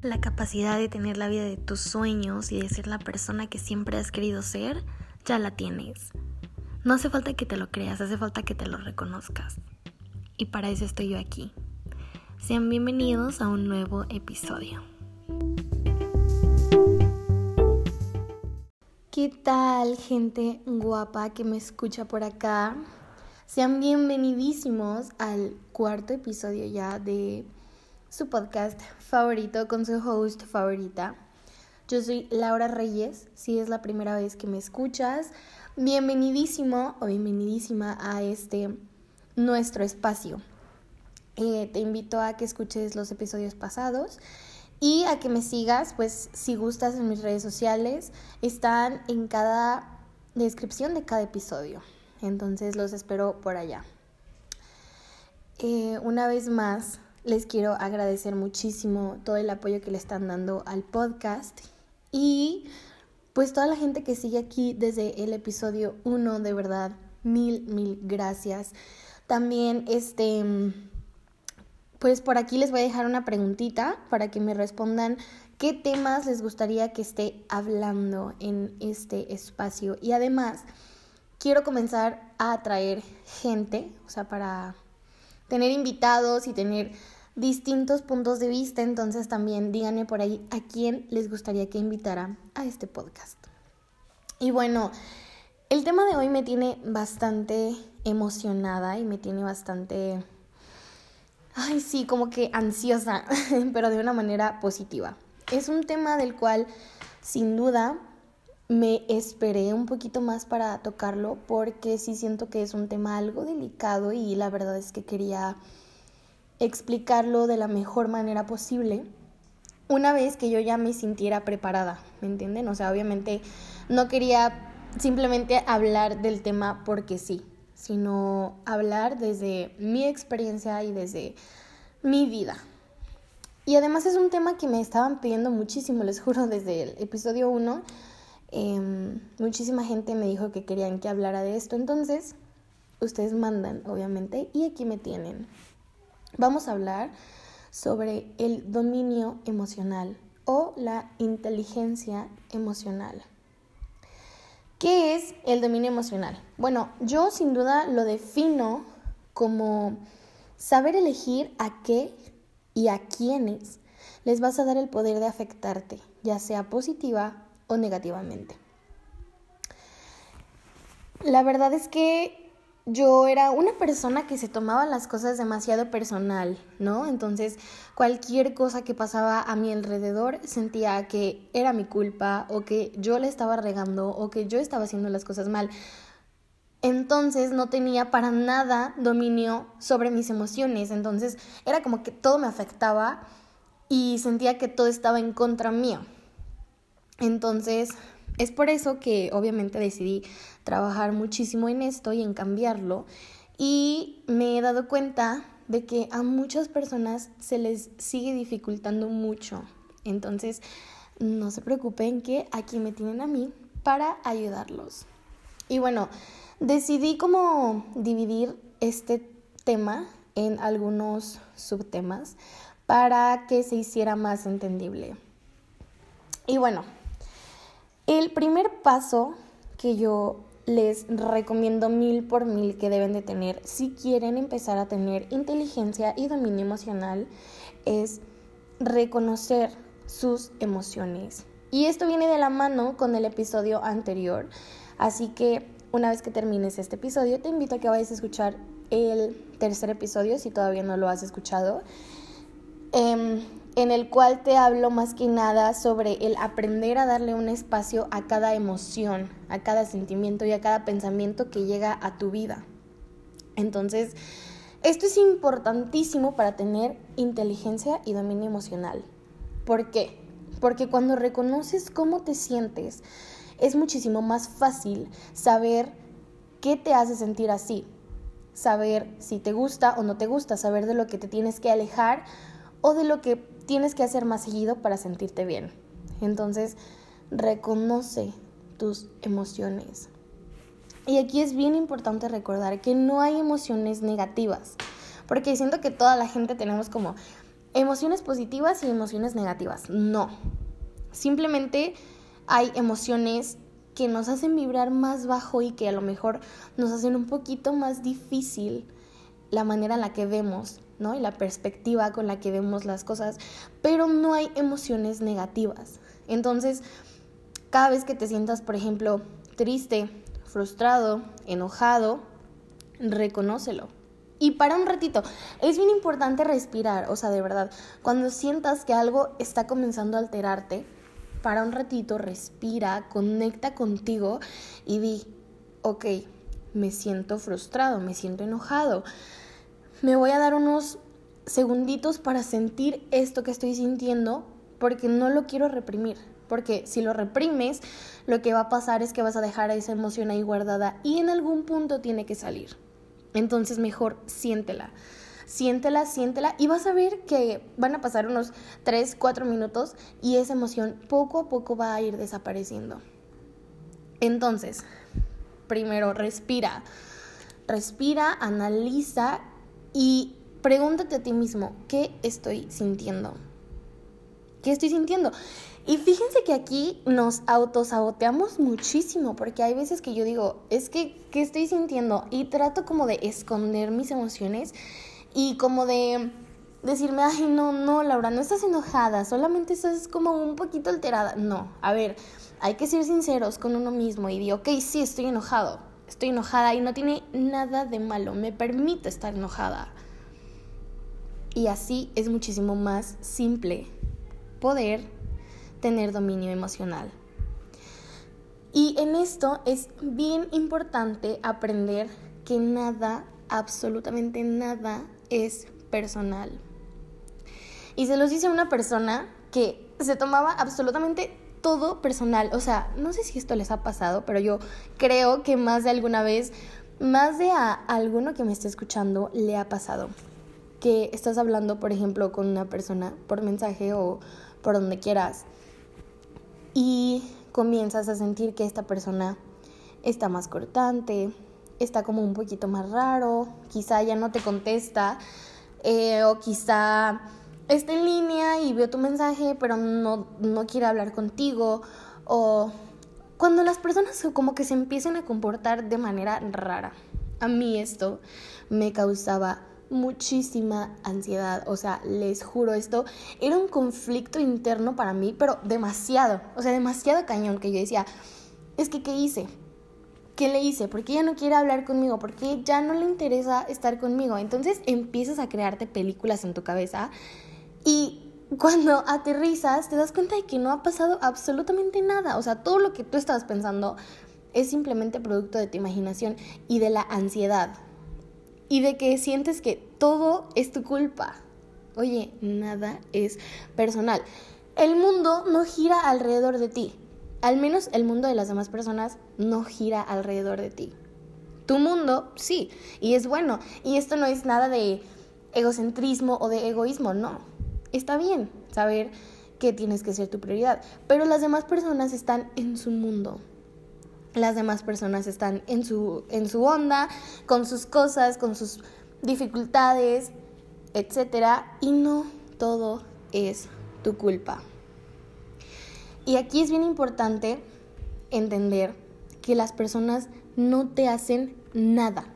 La capacidad de tener la vida de tus sueños y de ser la persona que siempre has querido ser, ya la tienes. No hace falta que te lo creas, hace falta que te lo reconozcas. Y para eso estoy yo aquí. Sean bienvenidos a un nuevo episodio. ¿Qué tal gente guapa que me escucha por acá? Sean bienvenidísimos al cuarto episodio ya de su podcast favorito con su host favorita. Yo soy Laura Reyes, si es la primera vez que me escuchas, bienvenidísimo o bienvenidísima a este nuestro espacio. Eh, te invito a que escuches los episodios pasados y a que me sigas, pues si gustas en mis redes sociales, están en cada descripción de cada episodio. Entonces los espero por allá. Eh, una vez más, les quiero agradecer muchísimo todo el apoyo que le están dando al podcast y pues toda la gente que sigue aquí desde el episodio 1, de verdad, mil, mil gracias. También este pues por aquí les voy a dejar una preguntita para que me respondan qué temas les gustaría que esté hablando en este espacio. Y además, quiero comenzar a atraer gente, o sea, para tener invitados y tener distintos puntos de vista, entonces también díganme por ahí a quién les gustaría que invitara a este podcast. Y bueno, el tema de hoy me tiene bastante emocionada y me tiene bastante, ay sí, como que ansiosa, pero de una manera positiva. Es un tema del cual sin duda me esperé un poquito más para tocarlo porque sí siento que es un tema algo delicado y la verdad es que quería explicarlo de la mejor manera posible una vez que yo ya me sintiera preparada, ¿me entienden? O sea, obviamente no quería simplemente hablar del tema porque sí, sino hablar desde mi experiencia y desde mi vida. Y además es un tema que me estaban pidiendo muchísimo, les juro, desde el episodio 1. Em, muchísima gente me dijo que querían que hablara de esto, entonces ustedes mandan, obviamente, y aquí me tienen vamos a hablar sobre el dominio emocional o la inteligencia emocional. ¿Qué es el dominio emocional? Bueno, yo sin duda lo defino como saber elegir a qué y a quiénes les vas a dar el poder de afectarte, ya sea positiva o negativamente. La verdad es que yo era una persona que se tomaba las cosas demasiado personal, ¿no? Entonces, cualquier cosa que pasaba a mi alrededor sentía que era mi culpa o que yo le estaba regando o que yo estaba haciendo las cosas mal. Entonces no tenía para nada dominio sobre mis emociones, entonces era como que todo me afectaba y sentía que todo estaba en contra mío. Entonces, es por eso que obviamente decidí trabajar muchísimo en esto y en cambiarlo. Y me he dado cuenta de que a muchas personas se les sigue dificultando mucho. Entonces, no se preocupen que aquí me tienen a mí para ayudarlos. Y bueno, decidí como dividir este tema en algunos subtemas para que se hiciera más entendible. Y bueno, el primer paso que yo les recomiendo mil por mil que deben de tener si quieren empezar a tener inteligencia y dominio emocional es reconocer sus emociones. Y esto viene de la mano con el episodio anterior. Así que una vez que termines este episodio, te invito a que vayas a escuchar el tercer episodio si todavía no lo has escuchado. Em, en el cual te hablo más que nada sobre el aprender a darle un espacio a cada emoción, a cada sentimiento y a cada pensamiento que llega a tu vida. Entonces, esto es importantísimo para tener inteligencia y dominio emocional. ¿Por qué? Porque cuando reconoces cómo te sientes, es muchísimo más fácil saber qué te hace sentir así, saber si te gusta o no te gusta, saber de lo que te tienes que alejar o de lo que tienes que hacer más seguido para sentirte bien. Entonces, reconoce tus emociones. Y aquí es bien importante recordar que no hay emociones negativas, porque siento que toda la gente tenemos como emociones positivas y emociones negativas. No. Simplemente hay emociones que nos hacen vibrar más bajo y que a lo mejor nos hacen un poquito más difícil la manera en la que vemos, ¿no? Y la perspectiva con la que vemos las cosas, pero no hay emociones negativas. Entonces, cada vez que te sientas, por ejemplo, triste, frustrado, enojado, reconócelo. Y para un ratito, es bien importante respirar, o sea, de verdad, cuando sientas que algo está comenzando a alterarte, para un ratito respira, conecta contigo y di, ok, me siento frustrado, me siento enojado. Me voy a dar unos segunditos para sentir esto que estoy sintiendo porque no lo quiero reprimir. Porque si lo reprimes, lo que va a pasar es que vas a dejar esa emoción ahí guardada y en algún punto tiene que salir. Entonces mejor siéntela. Siéntela, siéntela y vas a ver que van a pasar unos 3, 4 minutos y esa emoción poco a poco va a ir desapareciendo. Entonces, primero respira. Respira, analiza y pregúntate a ti mismo, ¿qué estoy sintiendo? ¿Qué estoy sintiendo? Y fíjense que aquí nos autosaboteamos muchísimo, porque hay veces que yo digo, es que, ¿qué estoy sintiendo? Y trato como de esconder mis emociones y como de decirme, ay, no, no, Laura, no estás enojada, solamente estás como un poquito alterada. No, a ver, hay que ser sinceros con uno mismo y digo, ok, sí, estoy enojado, estoy enojada y no tiene nada de malo, me permite estar enojada. Y así es muchísimo más simple poder tener dominio emocional. Y en esto es bien importante aprender que nada, absolutamente nada, es personal. Y se los dice una persona que se tomaba absolutamente todo personal. O sea, no sé si esto les ha pasado, pero yo creo que más de alguna vez, más de a alguno que me esté escuchando, le ha pasado. Que estás hablando, por ejemplo, con una persona por mensaje o por donde quieras y comienzas a sentir que esta persona está más cortante, está como un poquito más raro, quizá ya no te contesta eh, o quizá está en línea y veo tu mensaje pero no, no quiere hablar contigo o cuando las personas como que se empiezan a comportar de manera rara. A mí esto me causaba muchísima ansiedad. O sea, les juro, esto era un conflicto interno para mí, pero demasiado. O sea, demasiado cañón que yo decía, es que, ¿qué hice? ¿Qué le hice? ¿Por qué ya no quiere hablar conmigo? ¿Por qué ya no le interesa estar conmigo? Entonces empiezas a crearte películas en tu cabeza y cuando aterrizas te das cuenta de que no ha pasado absolutamente nada. O sea, todo lo que tú estabas pensando es simplemente producto de tu imaginación y de la ansiedad y de que sientes que todo es tu culpa. Oye, nada es personal. El mundo no gira alrededor de ti. Al menos el mundo de las demás personas no gira alrededor de ti. Tu mundo, sí, y es bueno. Y esto no es nada de egocentrismo o de egoísmo, no. Está bien saber que tienes que ser tu prioridad, pero las demás personas están en su mundo las demás personas están en su, en su onda, con sus cosas, con sus dificultades, etc. Y no todo es tu culpa. Y aquí es bien importante entender que las personas no te hacen nada.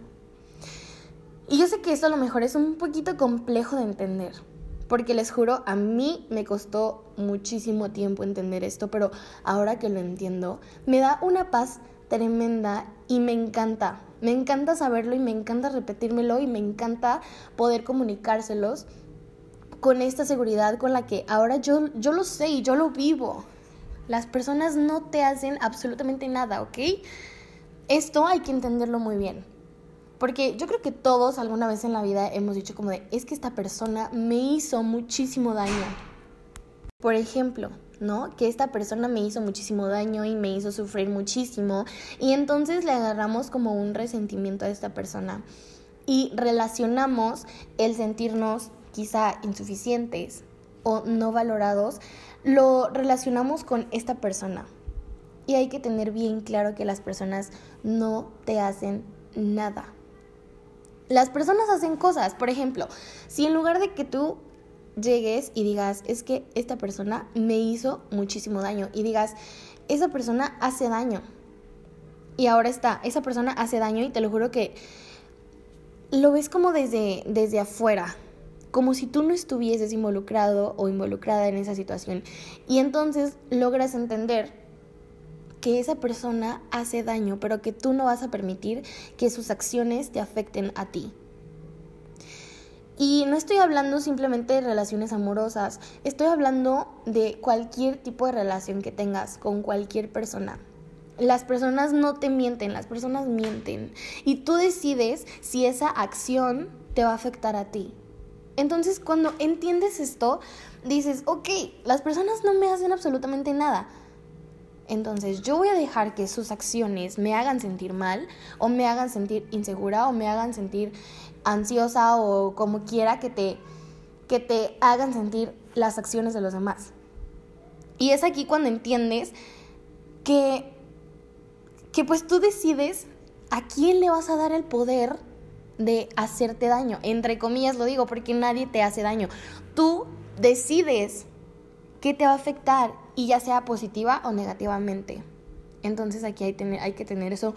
Y yo sé que esto a lo mejor es un poquito complejo de entender, porque les juro, a mí me costó muchísimo tiempo entender esto, pero ahora que lo entiendo, me da una paz tremenda y me encanta. Me encanta saberlo y me encanta repetírmelo y me encanta poder comunicárselos con esta seguridad con la que ahora yo, yo lo sé y yo lo vivo. Las personas no te hacen absolutamente nada, ¿ok? Esto hay que entenderlo muy bien. Porque yo creo que todos alguna vez en la vida hemos dicho como de, es que esta persona me hizo muchísimo daño. Por ejemplo, ¿no? Que esta persona me hizo muchísimo daño y me hizo sufrir muchísimo y entonces le agarramos como un resentimiento a esta persona y relacionamos el sentirnos quizá insuficientes o no valorados, lo relacionamos con esta persona. Y hay que tener bien claro que las personas no te hacen nada. Las personas hacen cosas, por ejemplo, si en lugar de que tú llegues y digas, es que esta persona me hizo muchísimo daño y digas, esa persona hace daño. Y ahora está, esa persona hace daño y te lo juro que lo ves como desde, desde afuera, como si tú no estuvieses involucrado o involucrada en esa situación. Y entonces logras entender que esa persona hace daño, pero que tú no vas a permitir que sus acciones te afecten a ti. Y no estoy hablando simplemente de relaciones amorosas, estoy hablando de cualquier tipo de relación que tengas con cualquier persona. Las personas no te mienten, las personas mienten. Y tú decides si esa acción te va a afectar a ti. Entonces cuando entiendes esto, dices, ok, las personas no me hacen absolutamente nada. Entonces yo voy a dejar que sus acciones me hagan sentir mal o me hagan sentir insegura o me hagan sentir ansiosa o como quiera que te, que te hagan sentir las acciones de los demás. Y es aquí cuando entiendes que, que pues tú decides a quién le vas a dar el poder de hacerte daño. Entre comillas lo digo porque nadie te hace daño. Tú decides qué te va a afectar y ya sea positiva o negativamente. Entonces aquí hay, tener, hay que tener eso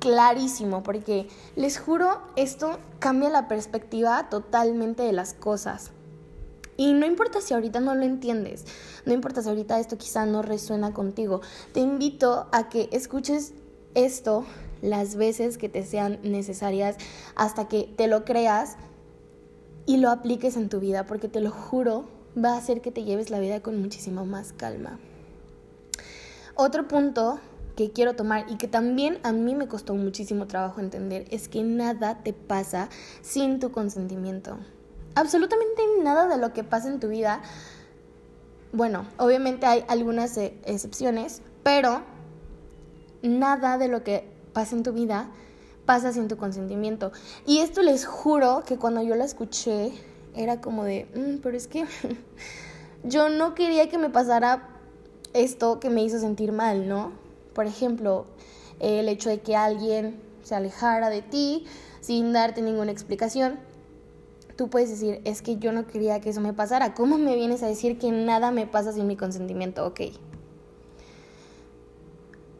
clarísimo, porque les juro, esto cambia la perspectiva totalmente de las cosas. Y no importa si ahorita no lo entiendes, no importa si ahorita esto quizá no resuena contigo, te invito a que escuches esto las veces que te sean necesarias hasta que te lo creas y lo apliques en tu vida, porque te lo juro, va a hacer que te lleves la vida con muchísima más calma. Otro punto que quiero tomar y que también a mí me costó muchísimo trabajo entender es que nada te pasa sin tu consentimiento. Absolutamente nada de lo que pasa en tu vida, bueno, obviamente hay algunas e, excepciones, pero nada de lo que pasa en tu vida pasa sin tu consentimiento. Y esto les juro que cuando yo la escuché era como de, mm, pero es que yo no quería que me pasara esto que me hizo sentir mal, ¿no? Por ejemplo, el hecho de que alguien se alejara de ti sin darte ninguna explicación. Tú puedes decir, es que yo no quería que eso me pasara. ¿Cómo me vienes a decir que nada me pasa sin mi consentimiento? Ok.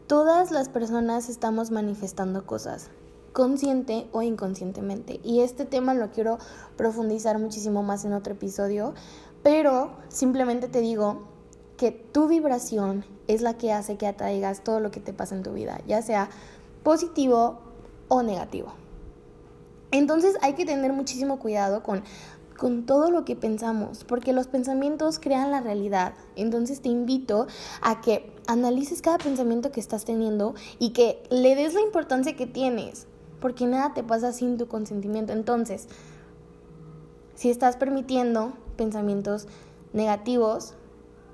Todas las personas estamos manifestando cosas, consciente o inconscientemente. Y este tema lo quiero profundizar muchísimo más en otro episodio, pero simplemente te digo que tu vibración es la que hace que atraigas todo lo que te pasa en tu vida, ya sea positivo o negativo. Entonces hay que tener muchísimo cuidado con, con todo lo que pensamos, porque los pensamientos crean la realidad. Entonces te invito a que analices cada pensamiento que estás teniendo y que le des la importancia que tienes, porque nada te pasa sin tu consentimiento. Entonces, si estás permitiendo pensamientos negativos,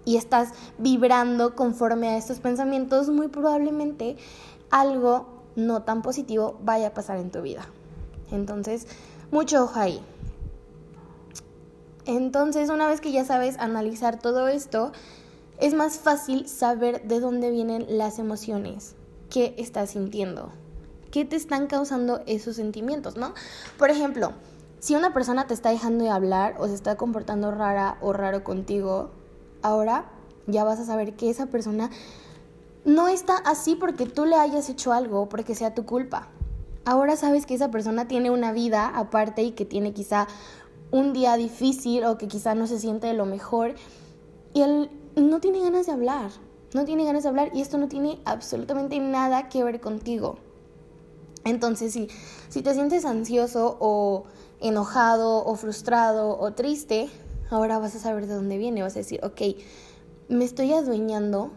y estás vibrando conforme a estos pensamientos, muy probablemente algo no tan positivo vaya a pasar en tu vida. Entonces, mucho ojo ahí. Entonces, una vez que ya sabes analizar todo esto, es más fácil saber de dónde vienen las emociones que estás sintiendo, qué te están causando esos sentimientos, ¿no? Por ejemplo, si una persona te está dejando de hablar o se está comportando rara o raro contigo, ahora ya vas a saber que esa persona no está así porque tú le hayas hecho algo porque sea tu culpa. Ahora sabes que esa persona tiene una vida aparte y que tiene quizá un día difícil o que quizá no se siente de lo mejor y él no tiene ganas de hablar, no tiene ganas de hablar y esto no tiene absolutamente nada que ver contigo. Entonces, si, si te sientes ansioso o enojado o frustrado o triste, ahora vas a saber de dónde viene, vas a decir, ok, me estoy adueñando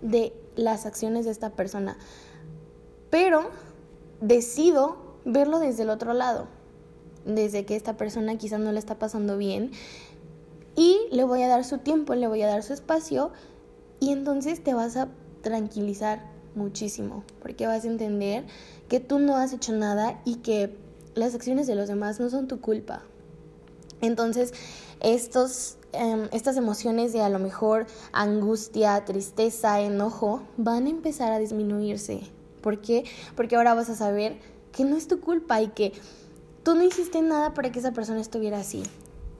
de las acciones de esta persona, pero decido verlo desde el otro lado, desde que esta persona quizás no le está pasando bien y le voy a dar su tiempo, le voy a dar su espacio y entonces te vas a tranquilizar muchísimo, porque vas a entender que tú no has hecho nada y que las acciones de los demás no son tu culpa. Entonces, estos, em, estas emociones de a lo mejor angustia, tristeza, enojo, van a empezar a disminuirse. ¿Por qué? Porque ahora vas a saber que no es tu culpa y que tú no hiciste nada para que esa persona estuviera así.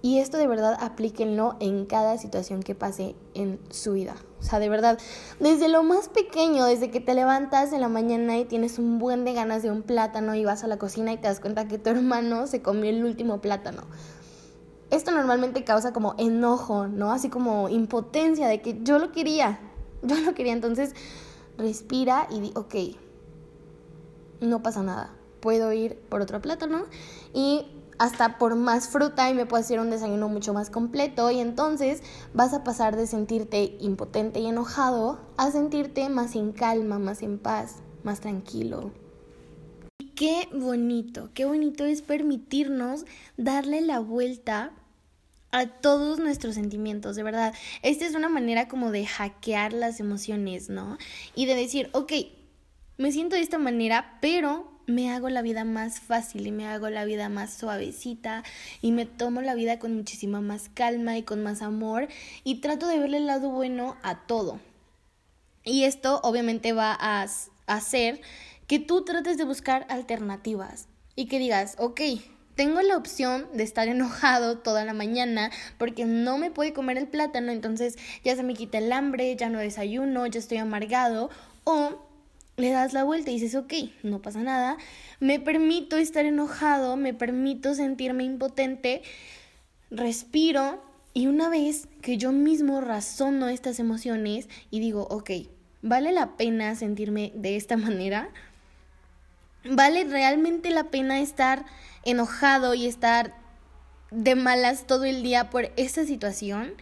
Y esto de verdad aplíquenlo en cada situación que pase en su vida. O sea, de verdad, desde lo más pequeño, desde que te levantas en la mañana y tienes un buen de ganas de un plátano y vas a la cocina y te das cuenta que tu hermano se comió el último plátano. Esto normalmente causa como enojo, ¿no? Así como impotencia de que yo lo quería, yo lo quería. Entonces, respira y di, ok, no pasa nada. Puedo ir por otro plátano y hasta por más fruta y me puedo hacer un desayuno mucho más completo y entonces vas a pasar de sentirte impotente y enojado a sentirte más en calma, más en paz, más tranquilo. Y qué bonito, qué bonito es permitirnos darle la vuelta a todos nuestros sentimientos, de verdad. Esta es una manera como de hackear las emociones, ¿no? Y de decir, ok, me siento de esta manera, pero me hago la vida más fácil y me hago la vida más suavecita y me tomo la vida con muchísima más calma y con más amor y trato de verle el lado bueno a todo. Y esto obviamente va a hacer que tú trates de buscar alternativas y que digas, ok, tengo la opción de estar enojado toda la mañana porque no me puede comer el plátano, entonces ya se me quita el hambre, ya no desayuno, ya estoy amargado, o le das la vuelta y dices, ok, no pasa nada, me permito estar enojado, me permito sentirme impotente, respiro y una vez que yo mismo razono estas emociones y digo, ok, ¿vale la pena sentirme de esta manera? ¿Vale realmente la pena estar enojado y estar de malas todo el día por esta situación?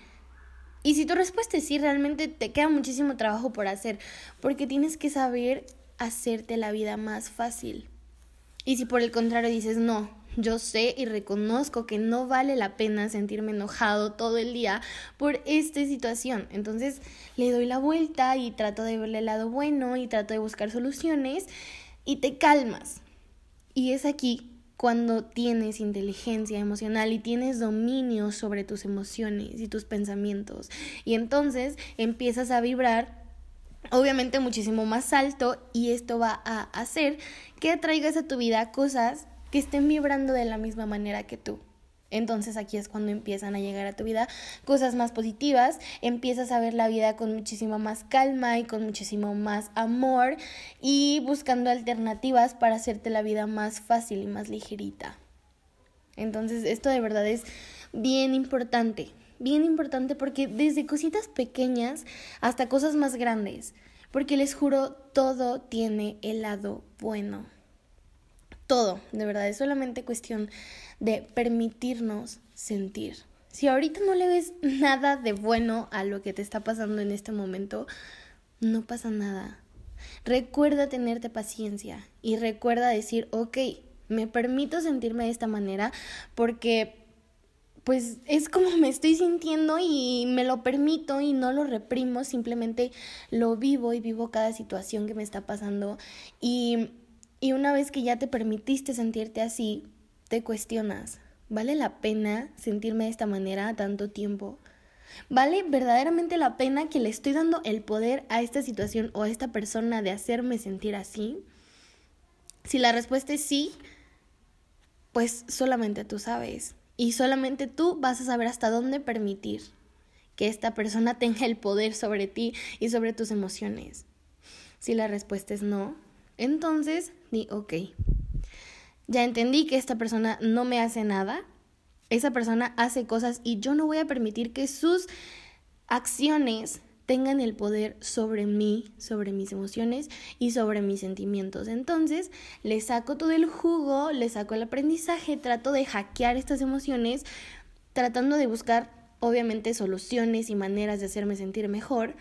Y si tu respuesta es sí, realmente te queda muchísimo trabajo por hacer, porque tienes que saber hacerte la vida más fácil. Y si por el contrario dices, no, yo sé y reconozco que no vale la pena sentirme enojado todo el día por esta situación. Entonces le doy la vuelta y trato de verle el lado bueno y trato de buscar soluciones y te calmas. Y es aquí cuando tienes inteligencia emocional y tienes dominio sobre tus emociones y tus pensamientos. Y entonces empiezas a vibrar obviamente muchísimo más alto y esto va a hacer que atraigas a tu vida cosas que estén vibrando de la misma manera que tú. Entonces aquí es cuando empiezan a llegar a tu vida cosas más positivas, empiezas a ver la vida con muchísima más calma y con muchísimo más amor y buscando alternativas para hacerte la vida más fácil y más ligerita. Entonces esto de verdad es bien importante, bien importante porque desde cositas pequeñas hasta cosas más grandes, porque les juro, todo tiene el lado bueno. Todo, de verdad, es solamente cuestión de permitirnos sentir. Si ahorita no le ves nada de bueno a lo que te está pasando en este momento, no pasa nada. Recuerda tenerte paciencia y recuerda decir, ok, me permito sentirme de esta manera porque pues es como me estoy sintiendo y me lo permito y no lo reprimo, simplemente lo vivo y vivo cada situación que me está pasando y, y una vez que ya te permitiste sentirte así, te cuestionas, ¿vale la pena sentirme de esta manera tanto tiempo? ¿Vale verdaderamente la pena que le estoy dando el poder a esta situación o a esta persona de hacerme sentir así? Si la respuesta es sí, pues solamente tú sabes. Y solamente tú vas a saber hasta dónde permitir que esta persona tenga el poder sobre ti y sobre tus emociones. Si la respuesta es no, entonces di ok. Ya entendí que esta persona no me hace nada, esa persona hace cosas y yo no voy a permitir que sus acciones tengan el poder sobre mí, sobre mis emociones y sobre mis sentimientos. Entonces, le saco todo el jugo, le saco el aprendizaje, trato de hackear estas emociones, tratando de buscar, obviamente, soluciones y maneras de hacerme sentir mejor.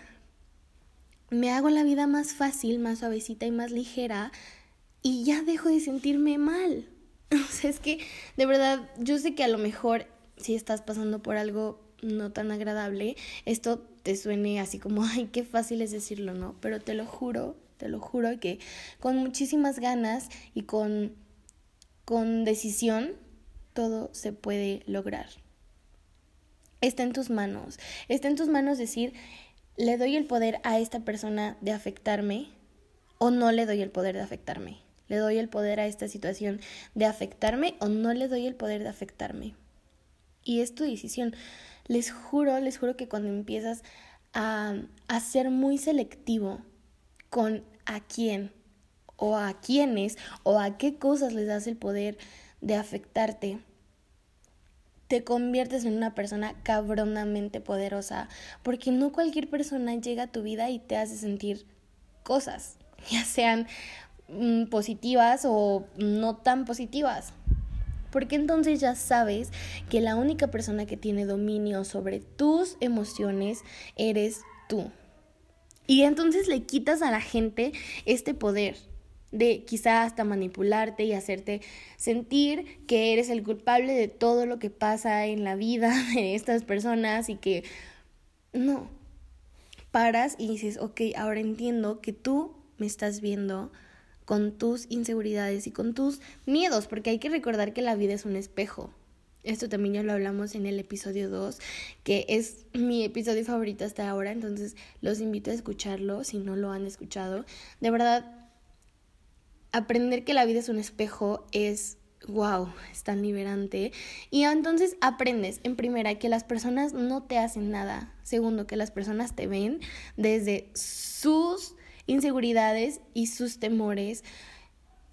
Me hago la vida más fácil, más suavecita y más ligera y ya dejo de sentirme mal. O sea, es que de verdad, yo sé que a lo mejor si estás pasando por algo no tan agradable, esto te suene así como, ay, qué fácil es decirlo, ¿no? Pero te lo juro, te lo juro que con muchísimas ganas y con, con decisión, todo se puede lograr. Está en tus manos, está en tus manos decir, le doy el poder a esta persona de afectarme o no le doy el poder de afectarme. Le doy el poder a esta situación de afectarme o no le doy el poder de afectarme. y es tu decisión. Les juro, les juro que cuando empiezas a, a ser muy selectivo con a quién o a quiénes o a qué cosas les das el poder de afectarte, te conviertes en una persona cabronamente poderosa, porque no cualquier persona llega a tu vida y te hace sentir cosas, ya sean mm, positivas o no tan positivas. Porque entonces ya sabes que la única persona que tiene dominio sobre tus emociones eres tú. Y entonces le quitas a la gente este poder de quizá hasta manipularte y hacerte sentir que eres el culpable de todo lo que pasa en la vida de estas personas y que no, paras y dices, ok, ahora entiendo que tú me estás viendo con tus inseguridades y con tus miedos, porque hay que recordar que la vida es un espejo. Esto también ya lo hablamos en el episodio 2, que es mi episodio favorito hasta ahora, entonces los invito a escucharlo si no lo han escuchado. De verdad, aprender que la vida es un espejo es wow, es tan liberante. Y entonces aprendes, en primera, que las personas no te hacen nada. Segundo, que las personas te ven desde sus inseguridades y sus temores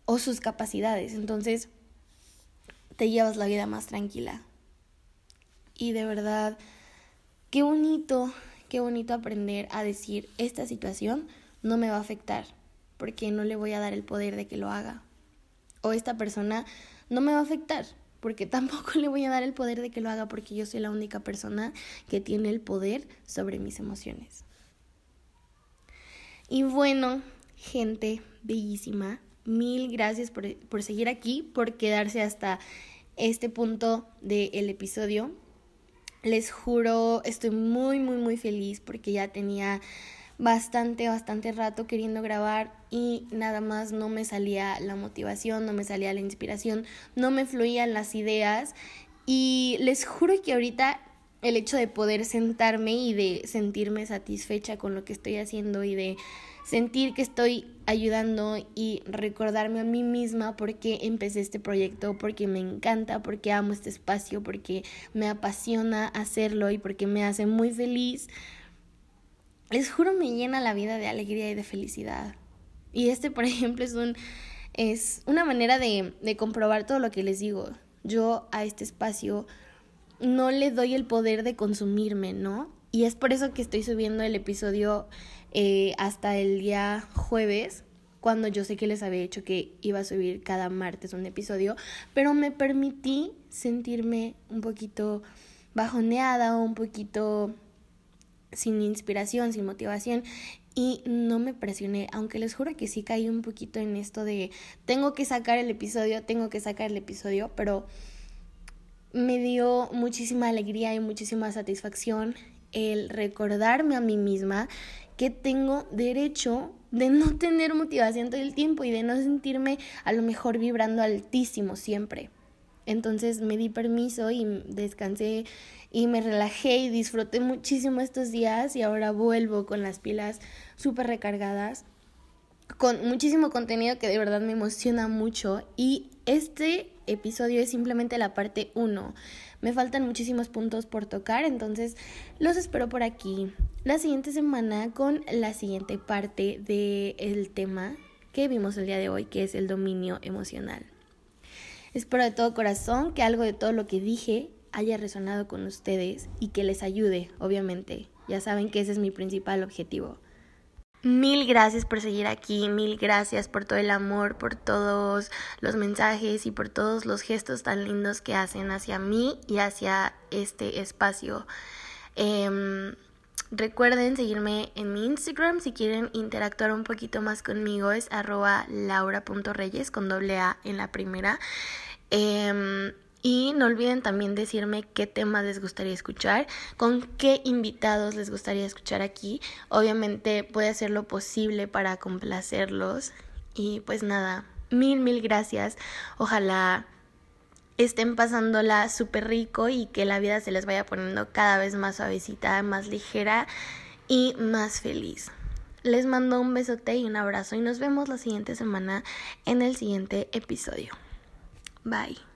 o sus capacidades. Entonces, te llevas la vida más tranquila. Y de verdad, qué bonito, qué bonito aprender a decir, esta situación no me va a afectar, porque no le voy a dar el poder de que lo haga. O esta persona no me va a afectar, porque tampoco le voy a dar el poder de que lo haga, porque yo soy la única persona que tiene el poder sobre mis emociones. Y bueno, gente bellísima, mil gracias por, seguir aquí, por quedarse hasta este punto del episodio. Les juro, estoy muy, muy, muy feliz porque ya tenía bastante, bastante rato queriendo grabar y nada más no me salía la motivación, no me salía la inspiración, no me fluían las ideas y les juro que ahorita el hecho de poder sentarme y de sentirme satisfecha con lo que estoy haciendo y de sentir que estoy ayudando y recordarme a mí misma por qué empecé este proyecto, porque me encanta, porque amo este espacio, porque me apasiona hacerlo y porque me hace muy feliz. Les juro me llena la vida de alegría y de felicidad. Y este, por ejemplo, es un es una manera de, de comprobar todo lo que les digo. Yo a este espacio no le doy el poder de consumirme, ¿no? Y es por eso que estoy subiendo el episodio eh, hasta el día jueves, cuando yo sé que les había dicho que iba a subir cada martes un episodio, pero me permití sentirme un poquito bajoneada un poquito sin inspiración, sin motivación y no me presioné, aunque les juro que sí caí un poquito en esto de tengo que sacar el episodio, tengo que sacar el episodio, pero me dio muchísima alegría y muchísima satisfacción el recordarme a mí misma que tengo derecho de no tener motivación todo el tiempo y de no sentirme a lo mejor vibrando altísimo siempre. Entonces me di permiso y descansé y me relajé y disfruté muchísimo estos días y ahora vuelvo con las pilas súper recargadas, con muchísimo contenido que de verdad me emociona mucho y este episodio es simplemente la parte 1. Me faltan muchísimos puntos por tocar, entonces los espero por aquí la siguiente semana con la siguiente parte del tema que vimos el día de hoy, que es el dominio emocional. Espero de todo corazón que algo de todo lo que dije haya resonado con ustedes y que les ayude, obviamente. Ya saben que ese es mi principal objetivo. Mil gracias por seguir aquí, mil gracias por todo el amor, por todos los mensajes y por todos los gestos tan lindos que hacen hacia mí y hacia este espacio. Em, recuerden seguirme en mi Instagram si quieren interactuar un poquito más conmigo, es arroba laura.reyes con doble A en la primera. Em, y no olviden también decirme qué temas les gustaría escuchar, con qué invitados les gustaría escuchar aquí. Obviamente puede hacer lo posible para complacerlos. Y pues nada, mil, mil gracias. Ojalá estén pasándola súper rico y que la vida se les vaya poniendo cada vez más suavecita, más ligera y más feliz. Les mando un besote y un abrazo y nos vemos la siguiente semana en el siguiente episodio. Bye.